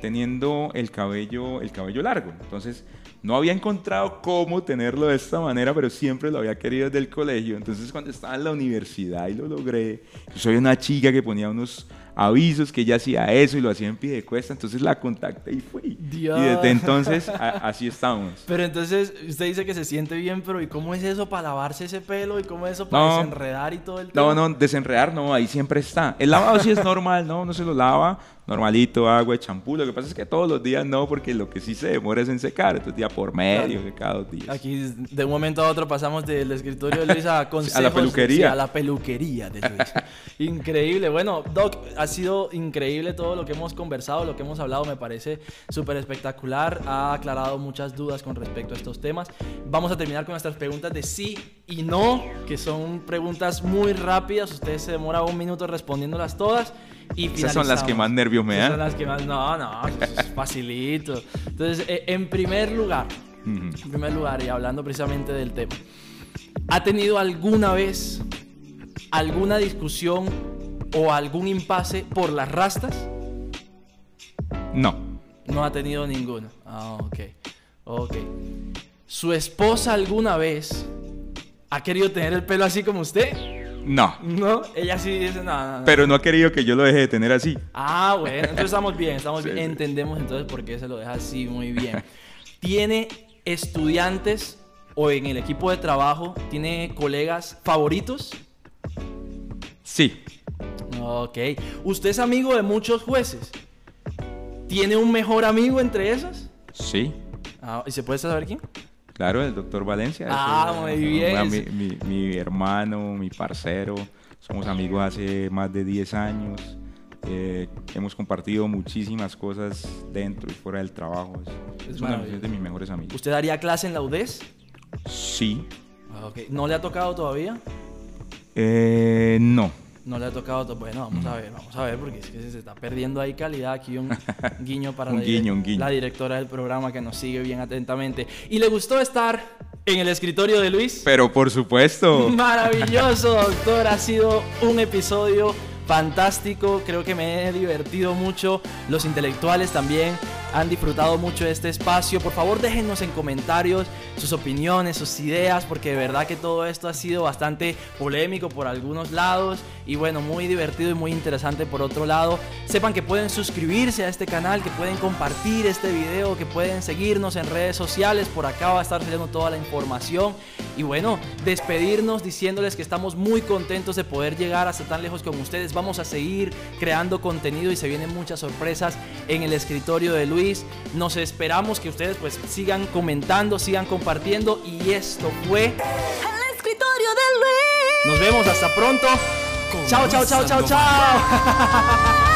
teniendo el cabello, el cabello largo. Entonces, no había encontrado cómo tenerlo de esta manera, pero siempre lo había querido desde el colegio. Entonces, cuando estaba en la universidad y lo logré, yo soy una chica que ponía unos avisos que ella hacía eso y lo hacía en pie de cuesta, entonces la contacté y fui. Dios. Y desde entonces a- así estamos. Pero entonces usted dice que se siente bien, pero ¿y cómo es eso para lavarse ese pelo? ¿Y cómo es eso para No. desenredar y todo el tema? No, no, desenredar no, ahí siempre está. El lavado sí es normal, no, no se lo lava, normalito, agua, champú. Lo que pasa es que todos los días no, porque lo que sí se demora es en secar, entonces día por medio, que cada dos días. Aquí de un momento a otro pasamos del escritorio de Luis a consejos. peluquería. sí, a la peluquería de Luis. increíble. Bueno, Doc, ha sido increíble todo lo que hemos conversado, lo que hemos hablado. Me parece súper espectacular. Ha aclarado muchas dudas con respecto a estos temas. Vamos a terminar con nuestras preguntas de sí y no, que son preguntas muy rápidas. Usted se demora un minuto respondiéndolas todas. Y Esas son las que más nervios me dan. son las que más. No, no, eso es facilito. Entonces, eh, en primer lugar, en primer lugar, y hablando precisamente del tema, ¿ha tenido alguna vez alguna discusión o algún impasse por las rastas? No, No ha tenido ninguno. Ah, ok. Ok. ¿Su esposa alguna vez ha querido tener el pelo así como usted? No. No, ella sí dice no, no, no. Pero no ha querido que yo lo deje de tener así. Ah, bueno, entonces estamos bien, estamos Sí, bien. sí. Entendemos entonces por qué se lo deja así muy bien. ¿Tiene estudiantes o en el equipo de trabajo, tiene colegas favoritos? Sí, Ok. ¿Usted es amigo de muchos jueces? ¿Tiene un mejor amigo entre esos? sí. Ah, ¿Y se puede saber quién? Claro, el doctor Valencia. Ah, muy bien. Mi, mi- mi hermano, mi parcero. Somos amigos hace más de 10 años. Eh, hemos compartido muchísimas cosas dentro y fuera del trabajo. Es, Es una de mis mejores amigos. ¿Usted daría clase en la UDES? Sí. Ah. ¿No le ha tocado todavía? Eh, no. No le ha tocado to- Bueno, vamos a ver, vamos a ver, porque es que se está perdiendo ahí calidad. Aquí un guiño para Un la, guiño, un guiño. la directora del programa que nos sigue bien atentamente. ¿Y le gustó estar en el escritorio de Luis? Pero por supuesto. Maravilloso, doctor. Ha sido un episodio fantástico. Creo que me he divertido mucho. Los intelectuales también han disfrutado mucho de este espacio. Por favor, déjenos en comentarios sus opiniones, sus ideas, porque de verdad que todo esto ha sido bastante polémico por algunos lados y bueno, muy divertido y muy interesante por otro lado. Sepan que pueden suscribirse a este canal, que pueden compartir este video, que pueden seguirnos en redes sociales. Por acá va a estar saliendo toda la información. Y bueno, despedirnos diciéndoles que estamos muy contentos de poder llegar hasta tan lejos como ustedes. Vamos a seguir creando contenido y se vienen muchas sorpresas en el escritorio de Luis. Nos esperamos que ustedes pues sigan comentando, sigan compartiendo. Y esto fue... El escritorio de Luis. Nos vemos hasta pronto. Chao, chao, chao, chao, chao.